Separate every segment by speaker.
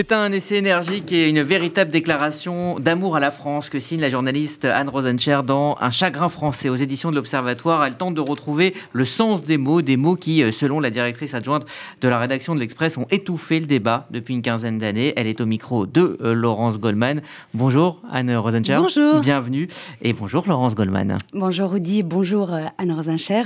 Speaker 1: C'est un essai énergique et une véritable déclaration d'amour à la France que signe la journaliste Anne Rosencher dans Un chagrin français aux éditions de l'Observatoire. Elle tente de retrouver le sens des mots, des mots qui, euh, selon la directrice adjointe de la rédaction de l'Express, ont étouffé le débat depuis une quinzaine d'années. Elle est au micro de euh, Laurence Goldman. Bonjour Anne Rosencher.
Speaker 2: Bonjour.
Speaker 1: Bienvenue. Et bonjour Laurence Goldman.
Speaker 2: Bonjour Rudy, bonjour euh, Anne Rosencher.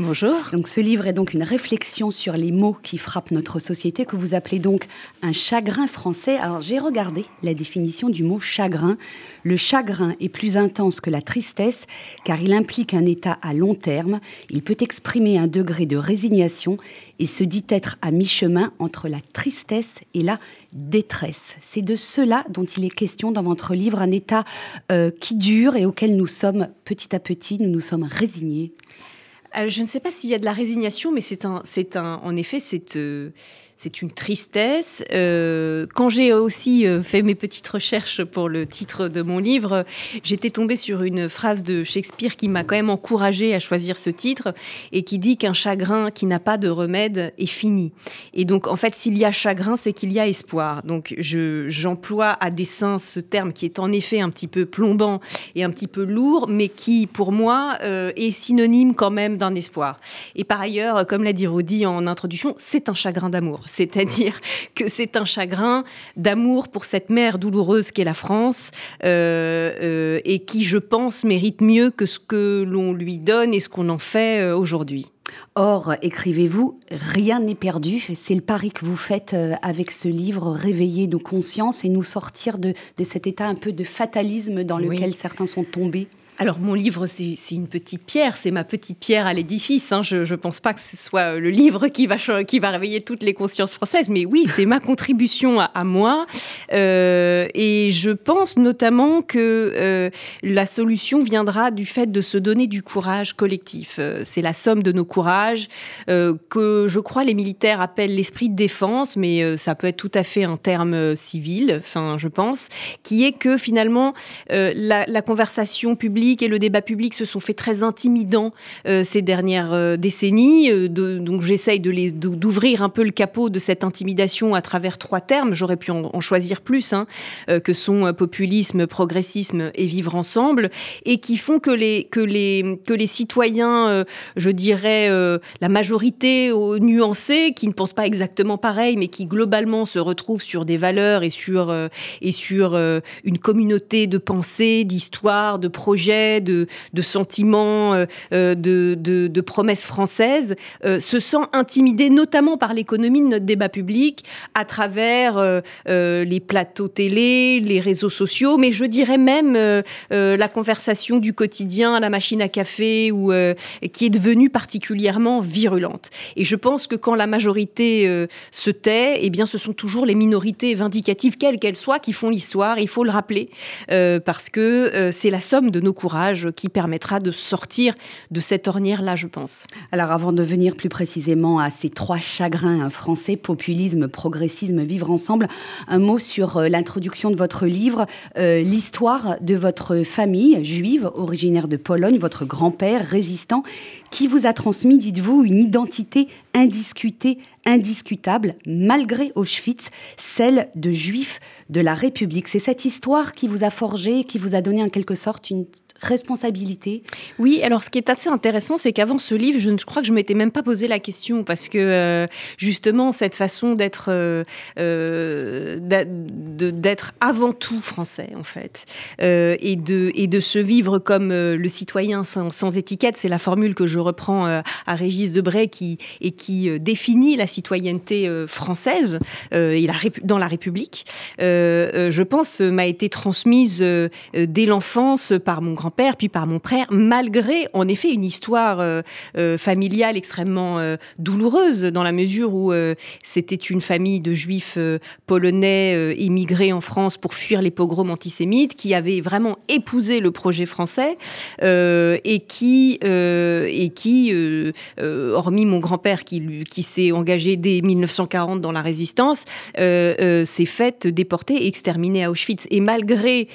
Speaker 3: Bonjour.
Speaker 2: Donc ce livre est donc une réflexion sur les mots qui frappent notre société que vous appelez donc un chagrin français. Alors j'ai regardé la définition du mot chagrin. Le chagrin est plus intense que la tristesse car il implique un état à long terme. Il peut exprimer un degré de résignation et se dit être à mi-chemin entre la tristesse et la détresse. C'est de cela dont il est question dans votre livre, un état euh, qui dure et auquel nous sommes petit à petit, nous nous sommes résignés.
Speaker 3: Euh, je ne sais pas s'il y a de la résignation, mais c'est un, c'est un, en effet, c'est euh, c'est une tristesse. Euh, quand j'ai aussi euh, fait mes petites recherches pour le titre de mon livre, j'étais tombée sur une phrase de Shakespeare qui m'a quand même encouragée à choisir ce titre et qui dit qu'un chagrin qui n'a pas de remède est fini. Et donc, en fait, s'il y a chagrin, c'est qu'il y a espoir. Donc, je, j'emploie à dessein ce terme qui est en effet un petit peu plombant et un petit peu lourd, mais qui, pour moi, euh, est synonyme quand même d'un espoir. Et par ailleurs, comme l'a dit Rodi en introduction, c'est un chagrin d'amour c'est-à-dire que c'est un chagrin d'amour pour cette mère douloureuse qu'est la France euh, euh, et qui, je pense, mérite mieux que ce que l'on lui donne et ce qu'on en fait euh, aujourd'hui.
Speaker 2: Or, écrivez-vous, rien n'est perdu. C'est le pari que vous faites avec ce livre, réveiller nos consciences et nous sortir de, cet état un peu de fatalisme dans lequel certains sont tombés.
Speaker 3: Alors mon livre, c'est une petite pierre, c'est ma petite pierre à l'édifice. Hein. Je ne pense pas que ce soit le livre qui va, réveiller toutes les consciences françaises, mais oui, c'est ma contribution à, moi. Euh, et je pense notamment que euh, la solution viendra du fait de se donner du courage collectif. Euh, c'est la somme de nos courages que je crois les militaires appellent l'esprit de défense, mais ça peut être tout à fait un terme civil, enfin je pense, qui est que finalement la conversation publique et le débat public se sont fait très intimidants euh, ces dernières euh, décennies. Euh, donc j'essaye d'ouvrir un peu le capot de cette intimidation à travers trois termes. J'aurais pu en, choisir plus, hein, que sont populisme, progressisme et vivre ensemble, et qui font que les que les que les citoyens, je dirais la majorité nuancée, qui ne pensent pas exactement pareil, mais qui globalement se retrouvent sur des valeurs et sur et sur une communauté de pensée, d'histoire, de projets de, sentiments, euh, euh, de, promesses françaises, euh, se sent intimidé notamment par l'économie de notre débat public à travers les plateaux télé, les réseaux sociaux, mais je dirais même la conversation du quotidien à la machine à café ou qui est devenue particulièrement virulente. Et je pense que quand la majorité se tait, eh bien, ce sont toujours les minorités vindicatives, quelles qu'elles soient, qui font l'histoire. Il faut le rappeler parce que c'est la somme de nos qui permettra de sortir de cette ornière-là, je pense.
Speaker 2: Alors avant de venir plus précisément à ces trois chagrins français, populisme, progressisme, vivre ensemble, un mot sur euh, l'introduction de votre livre, euh, l'histoire de votre famille juive originaire de Pologne, votre grand-père résistant, qui vous a transmis, dites-vous, une identité indiscutée, indiscutable, malgré Auschwitz, celle de juifs de la République. C'est cette histoire qui vous a forgé, qui vous a donné en quelque sorte une responsabilité
Speaker 3: Oui, alors ce qui est assez intéressant, c'est qu'avant ce livre, je, ne, crois que je m'étais même pas posé la question parce que euh, justement cette façon d'être euh, euh, d'être avant tout français en fait et de et de se vivre comme le citoyen sans, étiquette, c'est la formule que je reprends à Régis Debray qui et qui définit la citoyenneté française et la, dans la République. je pense m'a été transmise dès l'enfance par mon grand père puis par mon frère, malgré en effet une histoire euh, euh, familiale extrêmement euh, douloureuse, dans la mesure où c'était une famille de juifs polonais émigré en France pour fuir les pogroms antisémites, qui avait vraiment épousé le projet français et qui, et qui hormis mon grand-père qui, qui s'est engagé dès 1940 dans la résistance, s'est fait déporter et exterminer à Auschwitz. Et malgré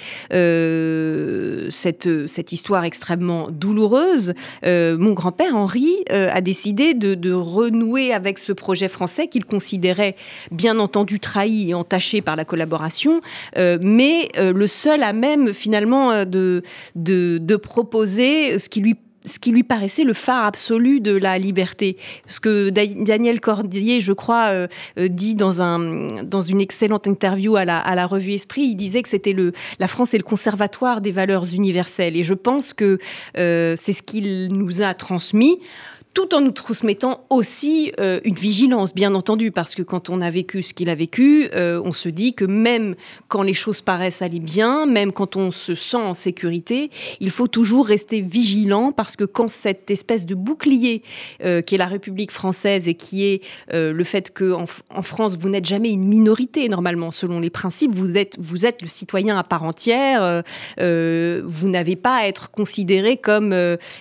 Speaker 3: cette, cette histoire extrêmement douloureuse, mon grand-père Henri a décidé de, renouer avec ce projet français qu'il considérait bien entendu trahi et entaché par la collaboration, euh, mais euh, le seul à même finalement euh, de, de, proposer ce qui lui ce qui lui paraissait le phare absolu de la liberté. Ce que Daniel Cordier, je crois, dit dans, un, dans une excellente interview à la, à la revue Esprit, il disait que c'était le, la France est le conservatoire des valeurs universelles. Et je pense que c'est ce qu'il nous a transmis tout en nous transmettant aussi euh, une vigilance, bien entendu, parce que quand on a vécu ce qu'il a vécu, euh, on se dit que même quand les choses paraissent aller bien, même quand on se sent en sécurité, il faut toujours rester vigilant, parce que quand cette espèce de bouclier euh, qui est la République française et qui est le fait qu'en en France, vous n'êtes jamais une minorité, normalement, selon les principes, vous êtes, vous êtes le citoyen à part entière, vous n'avez pas à être considéré comme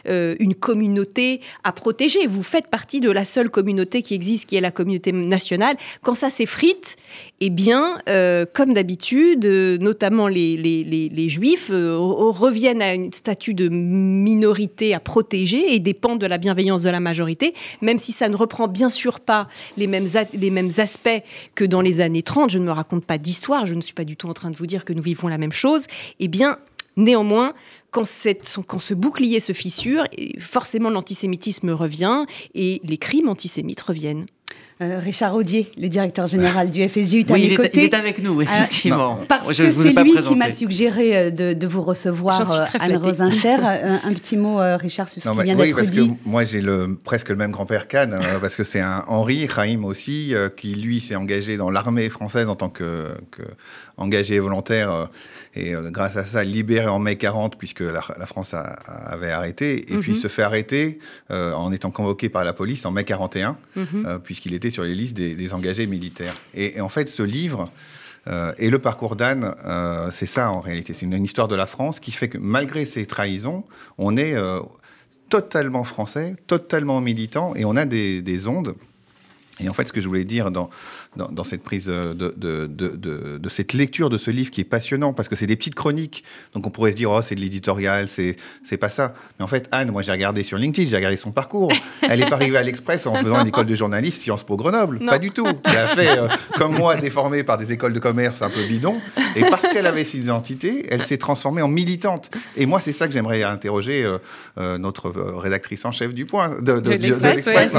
Speaker 3: une communauté à protéger vous faites partie de la seule communauté qui existe, qui est la communauté nationale. Quand ça s'effrite, eh bien, euh, comme d'habitude, euh, notamment les, juifs euh, reviennent à un statut de minorité à protéger et dépendent de la bienveillance de la majorité, même si ça ne reprend bien sûr pas les mêmes, les mêmes aspects que dans les années 30. Je ne me raconte pas d'histoire, je ne suis pas du tout en train de vous dire que nous vivons la même chose. Eh bien, Néanmoins, quand, quand, ce bouclier se fissure, forcément l'antisémitisme revient et les crimes antisémites reviennent.
Speaker 2: Euh, Richard Audier, le directeur général du FSU, est
Speaker 1: à
Speaker 2: mes côtés.
Speaker 1: il est avec nous, effectivement.
Speaker 2: parce que c'est lui qui m'a suggéré euh, de, vous recevoir, euh, Anne Rosincher. un, un, petit mot, Richard, sur ce qui vient d'être dit. Oui,
Speaker 4: parce que moi, j'ai le, presque le même grand-père qu'Anne, parce que c'est un Henri, Chaim aussi, qui, lui, s'est engagé dans l'armée française en tant que, que engagé volontaire et euh, grâce à ça libéré en mai 40 puisque la, France avait arrêté et puis mhm. se fait arrêter euh, en étant convoqué par la police en mai 41 mhm. euh, puisqu'il était sur les listes des, engagés militaires. Et, en fait, ce livre et le parcours d'Anne, c'est ça en réalité. C'est une, histoire de la France qui fait que malgré ces trahisons, on est totalement français, totalement militant et on a des, des ondes. Et en fait, ce que je voulais dire dans, dans, cette prise de, de, de, de, cette lecture de ce livre qui est passionnant, parce que c'est des petites chroniques, donc on pourrait se dire, oh, c'est de l'éditorial, c'est, c'est pas ça. Mais en fait, Anne, moi j'ai regardé sur LinkedIn, j'ai regardé son parcours. Elle est arrivée à l'Express en faisant une école de journaliste Sciences Po Grenoble. Pas du tout. Elle a fait, euh, comme moi, déformée par des écoles de commerce un peu bidons. Et parce qu'elle avait cette identité, elle s'est transformée en militante. Et moi, c'est ça que j'aimerais interroger euh, euh, notre rédactrice en chef du point, de, l'Express.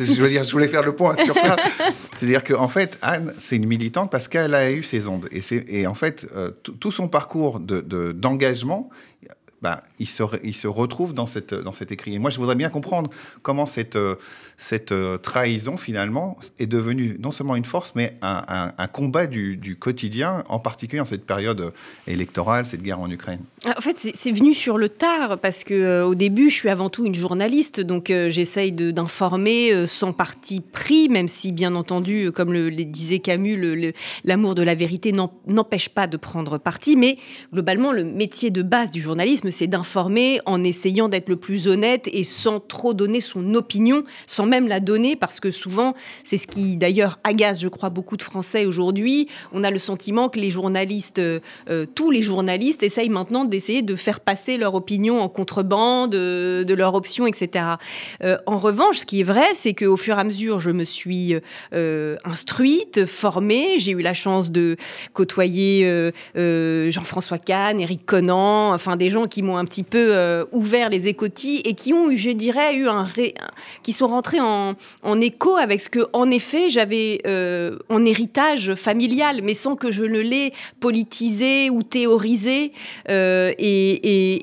Speaker 4: Je, veux dire, je voulais faire le point C'est-à-dire que en fait, Anne, c'est une militante parce qu'elle a eu ses ondes. Et, et en fait, euh, tout son parcours d'engagement, de, bah, il, se, il se retrouve dans, cette, dans cet écrit. Et moi, je voudrais bien comprendre comment cette, euh, cette euh, trahison, finalement, est devenue non seulement une force, mais un, combat du, quotidien, en particulier en cette période électorale, cette guerre en Ukraine.
Speaker 3: En fait, c'est venu sur le tard, parce que euh, au début, je suis avant tout une journaliste, donc euh, j'essaye d'informer sans parti pris, même si, bien entendu, comme le, disait Camus, l'amour de la vérité n'empêche pas de prendre parti, mais globalement, le métier de base du journalisme, c'est d'informer en essayant d'être le plus honnête et sans trop donner son opinion, sans même la donner, parce que souvent, c'est ce qui d'ailleurs agace, je crois, beaucoup de Français aujourd'hui. On a le sentiment que les journalistes, euh, euh, tous les journalistes, essayent maintenant d'essayer de faire passer leur opinion en contrebande, de, de leur option, etc. Euh, en revanche, ce qui est vrai, c'est qu'au fur et à mesure, je me suis instruite, formée. J'ai eu la chance de côtoyer Jean-François Kahn, Éric Conan, enfin des gens qui m'ont un petit peu ouvert les écotilles et qui ont, je dirais, eu un, ré... qui sont rentrés en, écho avec ce que, en effet, j'avais euh, en héritage familial, mais sans que je ne l'ai politisé ou théorisé. Euh, et,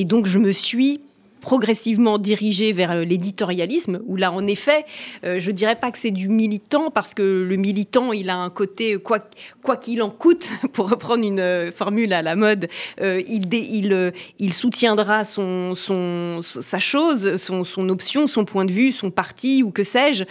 Speaker 3: et, donc, je me suis progressivement dirigé vers euh, l'éditorialisme, où là, en effet, euh, je dirais pas que c'est du militant, parce que le militant, il a un côté, quoi qu'il en coûte, pour reprendre une euh, formule à la mode, il, il, il soutiendra son, son, sa chose, son, son option, son point de vue, son parti, ou que sais-je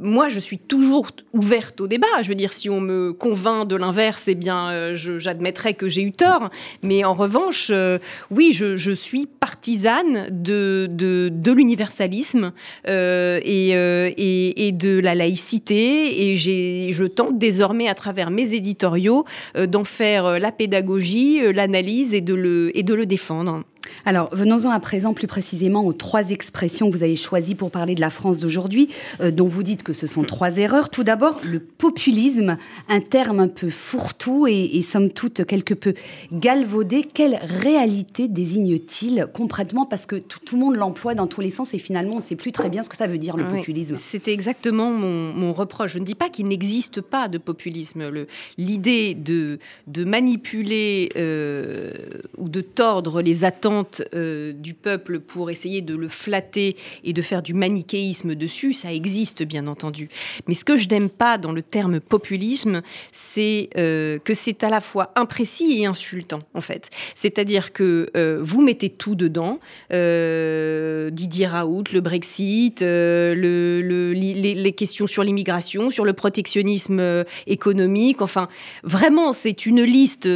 Speaker 3: moi, je suis toujours ouverte au débat. Je veux dire, si on me convainc de l'inverse, eh bien, euh, j'admettrai que j'ai eu tort. Mais en revanche, euh, oui, je, suis partisane de, de, l'universalisme et, et, de la laïcité. Et je tente désormais, à travers mes éditoriaux, d'en faire la pédagogie, l'analyse et, et de le défendre.
Speaker 2: Alors, venons-en à présent plus précisément aux trois expressions que vous avez choisies pour parler de la France d'aujourd'hui, euh, dont vous dites que ce sont trois erreurs. Tout d'abord, le populisme, un terme un peu fourre-tout et, somme toute quelque peu galvaudé. Quelle réalité désigne-t-il concrètement? Parce que tout, le monde l'emploie dans tous les sens et finalement, on ne sait plus très bien ce que ça veut dire, le populisme.
Speaker 3: C'était exactement mon, reproche. Je ne dis pas qu'il n'existe pas de populisme. L'idée de, de manipuler euh, ou de tordre les attentes euh, du peuple pour essayer de le flatter et de faire du manichéisme dessus, ça existe bien entendu. Mais ce que je n'aime pas dans le terme populisme, c'est euh, que c'est à la fois imprécis et insultant en fait. C'est-à-dire que euh, vous mettez tout dedans, Didier Raoult, le Brexit, le, les, questions sur l'immigration, sur le protectionnisme économique, enfin vraiment c'est une liste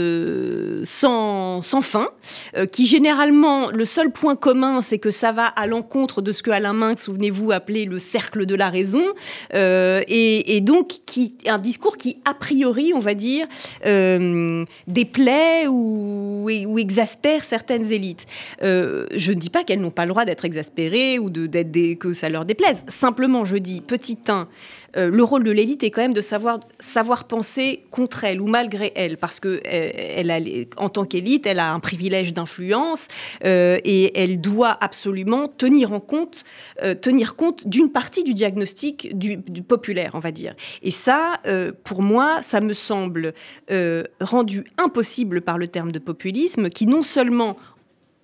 Speaker 3: sans, sans fin qui généralement le seul point commun, c'est que ça va à l'encontre de ce que Alain Minck, souvenez-vous, appelait le cercle de la raison, euh, et, donc un discours qui, a priori, on va dire, euh, déplaît ou, exaspère certaines élites. Euh, je ne dis pas qu'elles n'ont pas le droit d'être exaspérées ou que ça leur déplaise. Simplement, je dis, petit 1, euh, le rôle de l'élite est quand même de savoir, penser contre elle ou malgré elle, parce que tant qu'élite, elle a un privilège d'influence euh, et elle doit absolument compte, tenir compte d'une partie du diagnostic populaire, on va dire. Et ça, pour moi, ça me semble rendu impossible par le terme de populisme, qui non seulement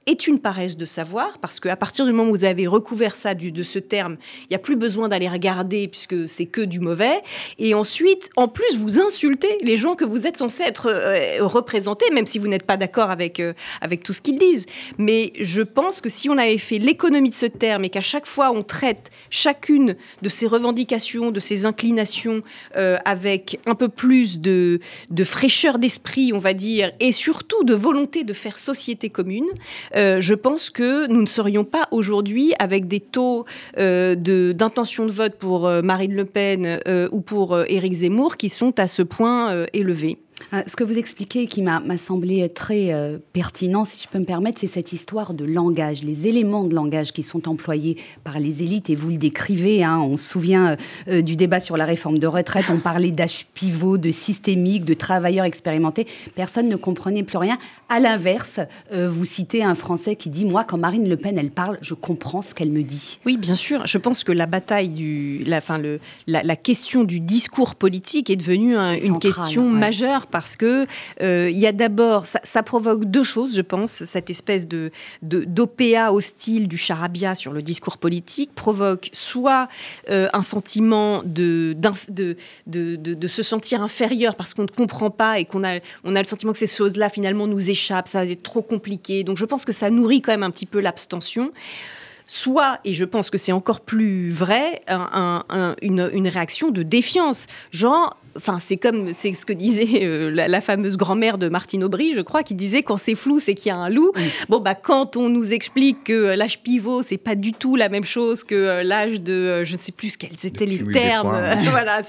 Speaker 3: est une paresse de savoir, parce qu'à partir du moment où vous avez recouvert ça de ce terme, il n'y a plus besoin d'aller regarder, puisque c'est que du mauvais. Et ensuite, en plus, vous insultez les gens que vous êtes censés être euh, représentés, même si vous n'êtes pas d'accord avec, euh, avec tout ce qu'ils disent. Mais je pense que si on avait fait l'économie de ce terme et qu'à chaque fois on traite chacune de ces revendications, de ces inclinations euh, avec un peu plus de fraîcheur d'esprit, on va dire, et surtout de volonté de faire société commune, euh, je pense que nous ne serions pas aujourd'hui avec des taux euh, d'intention de, vote pour euh, Marine Le Pen ou pour Éric Zemmour qui sont à ce point élevés.
Speaker 2: Euh, ce que vous expliquez, qui m'a semblé très euh, pertinent, si je peux me permettre, c'est cette histoire de langage, les éléments de langage qui sont employés par les élites, et vous le décrivez, hein, on se souvient euh, du débat sur la réforme de retraite, on parlait d'âge pivot, de systémique, de travailleurs expérimentés, personne ne comprenait plus rien. À l'inverse, vous citez un Français qui dit, moi, quand Marine Le Pen, elle parle, je comprends ce qu'elle me dit.
Speaker 3: Oui, bien sûr, je pense que la bataille du... La, fin, le, la, question du discours politique est devenue une question majeure parce que euh, y a d'abord, ça, provoque deux choses, je pense, cette espèce de d'OPA hostile du charabia sur le discours politique provoque soit euh, un sentiment de de, de, de, se sentir inférieur parce qu'on ne comprend pas et qu'on a, on a le sentiment que ces choses-là finalement nous échappent, ça va être trop compliqué. Donc je pense que ça nourrit quand même un petit peu l'abstention soit, et je pense que c'est encore plus vrai, une, une, réaction de défiance. Genre, Enfin, c'est comme c'est ce que disait euh, la, fameuse grand-mère de Martine Aubry, je crois, qui disait quand c'est flou, c'est qu'il y a un loup. Bon, bah quand on nous explique que euh, l'âge pivot, c'est pas du tout la même chose que euh, l'âge de, je ne sais plus quels étaient les termes, voilà,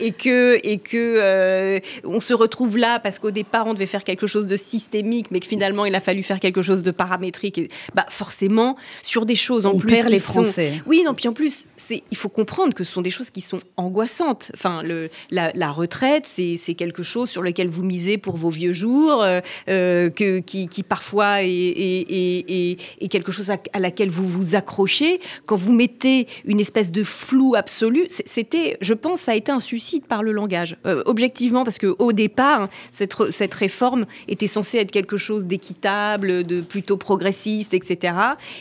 Speaker 3: et que et que on se retrouve là parce qu'au départ on devait faire quelque chose de systémique, mais que finalement il a fallu faire quelque chose de paramétrique. Et, bah forcément sur des choses en
Speaker 2: on
Speaker 3: plus
Speaker 2: perd les Français.
Speaker 3: Oui, non, puis en plus, c'est il faut comprendre que ce sont des choses qui sont angoissantes. Enfin, le la la, retraite, c'est quelque chose sur lequel vous misez pour vos vieux jours, euh, euh, que, qui, parfois est, quelque chose à, laquelle vous vous accrochez. Quand vous mettez une espèce de flou absolu, c'était, je pense, ça a été un suicide par le langage. Euh, objectivement, parce qu'au départ, cette, cette réforme était censée être quelque chose d'équitable, de plutôt progressiste, etc.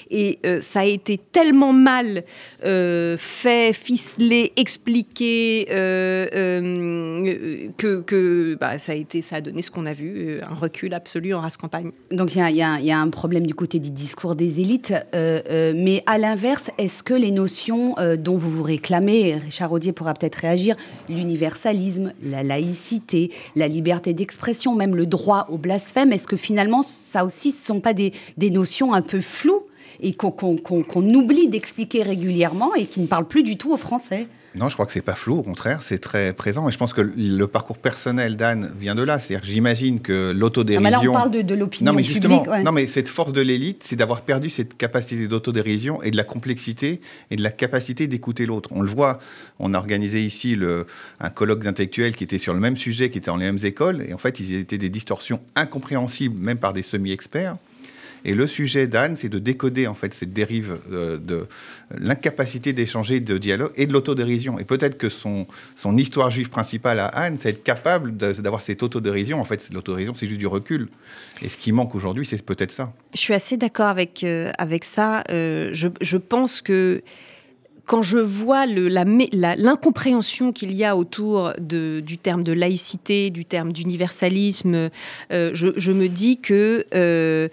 Speaker 3: Et ça a été tellement mal fait, ficelé, expliqué, que, que bah, ça a été, ça a donné ce qu'on a vu, un recul absolu en race campagne.
Speaker 2: Donc il y, a un problème du côté du discours des élites, mais à l'inverse, est-ce que les notions dont vous vous réclamez, Richard Audier pourra peut-être réagir, l'universalisme, la laïcité, la liberté d'expression, même le droit au blasphème, est-ce que finalement ça aussi ce ne sont pas des notions un peu floues et qu'on oublie d'expliquer régulièrement et qui ne parlent plus du tout aux Français?
Speaker 4: Non, je crois que c'est pas flou, au contraire, c'est très présent. Et je pense que le parcours personnel d'Anne vient de là. C'est-à-dire que j'imagine que l'autodérision.
Speaker 2: Mais là, on parle de, de l'opinion
Speaker 4: non, mais justement,
Speaker 2: publique.
Speaker 4: Non, mais cette force de l'élite, c'est d'avoir perdu cette capacité d'autodérision et de la complexité et de la capacité d'écouter l'autre. On le voit, on a organisé ici le, un colloque d'intellectuels qui était sur le même sujet, qui était dans les mêmes écoles. Et en fait, ils étaient des distorsions incompréhensibles, même par des semi-experts. Et le sujet d'Anne, c'est de décoder en fait cette dérive euh, de, l'incapacité d'échanger, de dialogue et de l'autodérision. Et peut-être que son, son histoire juive principale à Anne, c'est être capable d'avoir cette autodérision. En fait, l'autodérision, c'est juste du recul. Et ce qui manque aujourd'hui, c'est peut-être ça.
Speaker 3: Je suis assez d'accord avec, euh, avec ça. Euh, je, pense que quand je vois l'incompréhension qu'il y a autour du terme de laïcité, du terme d'universalisme, je, me dis que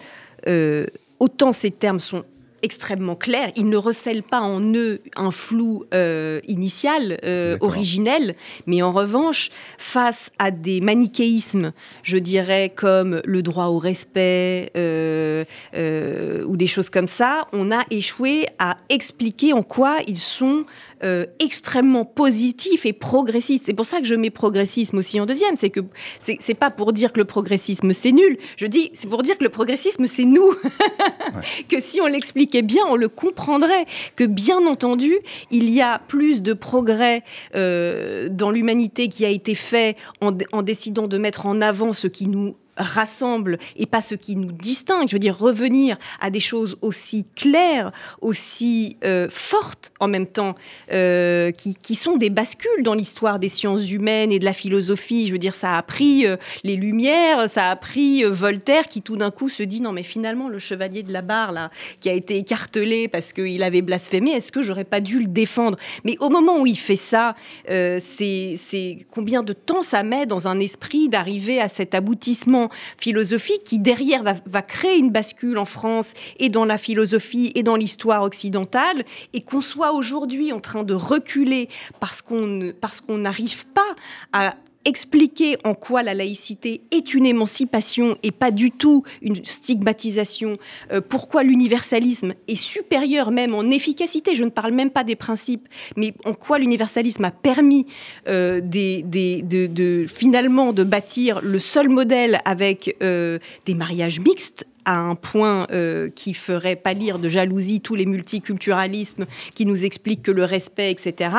Speaker 3: euh, autant ces termes sont extrêmement clairs. Ils ne recèlent pas en eux un flou euh, initial, euh, originel, mais en revanche, face à des manichéismes, je dirais comme le droit au respect ou des choses comme ça, on a échoué à expliquer en quoi ils sont euh, extrêmement positif et progressiste. C'est pour ça que je mets progressisme aussi en deuxième. C'est que c'est pas pour dire que le progressisme c'est nul. Je dis c'est pour dire que le progressisme c'est nous. Que si on l'expliquait bien, on le comprendrait. Que bien entendu, il y a plus de progrès euh, dans l'humanité qui a été fait en, en décidant de mettre en avant ce qui nous rassemble et pas ce qui nous distingue. Je veux dire, revenir à des choses aussi claires, aussi euh, fortes en même temps, euh, qui, qui, sont des bascules dans l'histoire des sciences humaines et de la philosophie. Je veux dire, ça a pris euh, les Lumières, ça a pris Voltaire qui tout d'un coup se dit non mais finalement le chevalier de la barre là, qui a été écartelé parce qu'il avait blasphémé, est-ce que j'aurais pas dû le défendre? Mais au moment où il fait ça, c'est combien de temps ça met dans un esprit d'arriver à cet aboutissement? Philosophique qui derrière va, créer une bascule en France et dans la philosophie et dans l'histoire occidentale et qu'on soit aujourd'hui en train de reculer parce qu'on parce qu'on n'arrive pas à expliquer en quoi la laïcité est une émancipation et pas du tout une stigmatisation, euh, pourquoi l'universalisme est supérieur même en efficacité, je ne parle même pas des principes, mais en quoi l'universalisme a permis euh, finalement de bâtir le seul modèle avec euh, des mariages mixtes à un point euh, qui ferait pâlir de jalousie tous les multiculturalismes qui nous expliquent que le respect, etc.,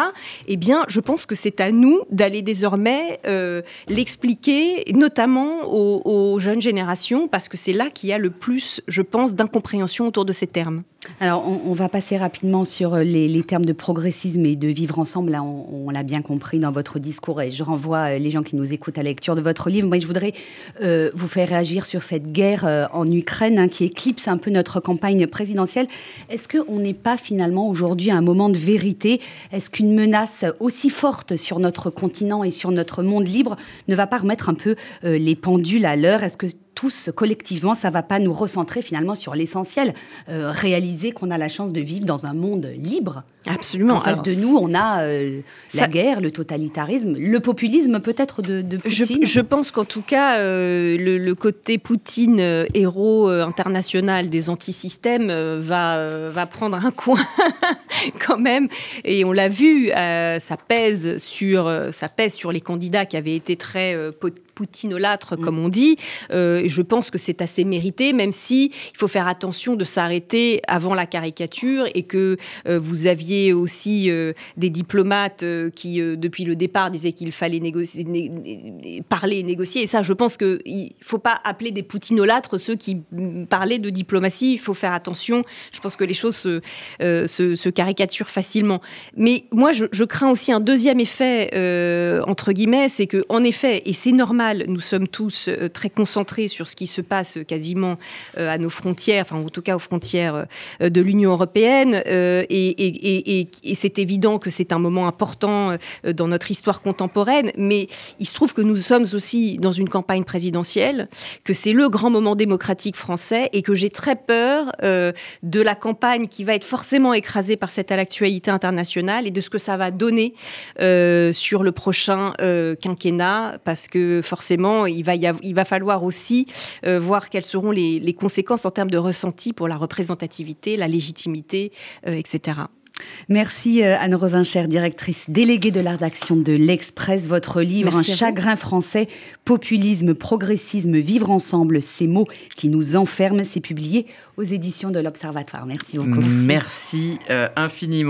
Speaker 3: eh bien, je pense que c'est à nous d'aller désormais euh, l'expliquer, notamment aux, jeunes générations, parce que c'est là qu'il y a le plus, je pense, d'incompréhension autour de ces termes.
Speaker 2: Alors, on, va passer rapidement sur les, termes de progressisme et de vivre ensemble. Là, on, l'a bien compris dans votre discours et je renvoie euh, les gens qui nous écoutent à la lecture de votre livre. Moi, je voudrais vous faire réagir sur cette guerre en Ukraine Hein, qui éclipse un peu notre campagne présidentielle. Est-ce qu'on n'est pas finalement aujourd'hui à un moment de vérité? Est-ce qu'une menace aussi forte sur notre continent et sur notre monde libre ne va pas remettre un peu euh, les pendules à l'heure? Est-ce que tous collectivement, ça va pas nous recentrer finalement sur l'essentiel, euh, réaliser qu'on a la chance de vivre dans un monde libre.
Speaker 3: Absolument.
Speaker 2: En face de nous, on a euh, la guerre, le totalitarisme, le populisme peut-être de, de, Poutine.
Speaker 3: Je, pense qu'en tout cas, euh, le, côté Poutine, héros international des antisystèmes, va, va prendre un coin quand même. Et on l'a vu, ça pèse sur ça pèse sur les candidats qui avaient été très poutinolâtre, comme on dit. Euh, je pense que c'est assez mérité, même si il faut faire attention de s'arrêter avant la caricature et que euh, vous aviez aussi euh, des diplomates qui, depuis le départ, disaient qu'il fallait négocier, parler et négocier. Et ça, je pense qu'il ne faut pas appeler des poutinolâtres ceux qui mm, parlaient de diplomatie. Il faut faire attention. Je pense que les choses se, se, caricaturent facilement. Mais moi, je, je, crains aussi un deuxième effet, entre guillemets, c'est que, en effet, et c'est normal, nous sommes tous très concentrés sur ce qui se passe quasiment à nos frontières, enfin en tout cas aux frontières de l'Union européenne, et, et c'est évident que c'est un moment important dans notre histoire contemporaine, mais il se trouve que nous sommes aussi dans une campagne présidentielle, que c'est le grand moment démocratique français et que j'ai très peur euh, de la campagne qui va être forcément écrasée par cette actualité internationale et de ce que ça va donner euh, sur le prochain euh, quinquennat, parce que forcément, il va, il va falloir aussi voir quelles seront les, les, conséquences en termes de ressenti pour la représentativité, la légitimité, etc.
Speaker 2: Merci euh, Anne Rosincher, directrice déléguée de l'art d'action de l'Express. Votre livre, Un chagrin français, populisme, progressisme, vivre ensemble, ces mots qui nous enferment, c'est publié aux éditions de l'Observatoire. Merci beaucoup.
Speaker 1: Merci, euh, infiniment.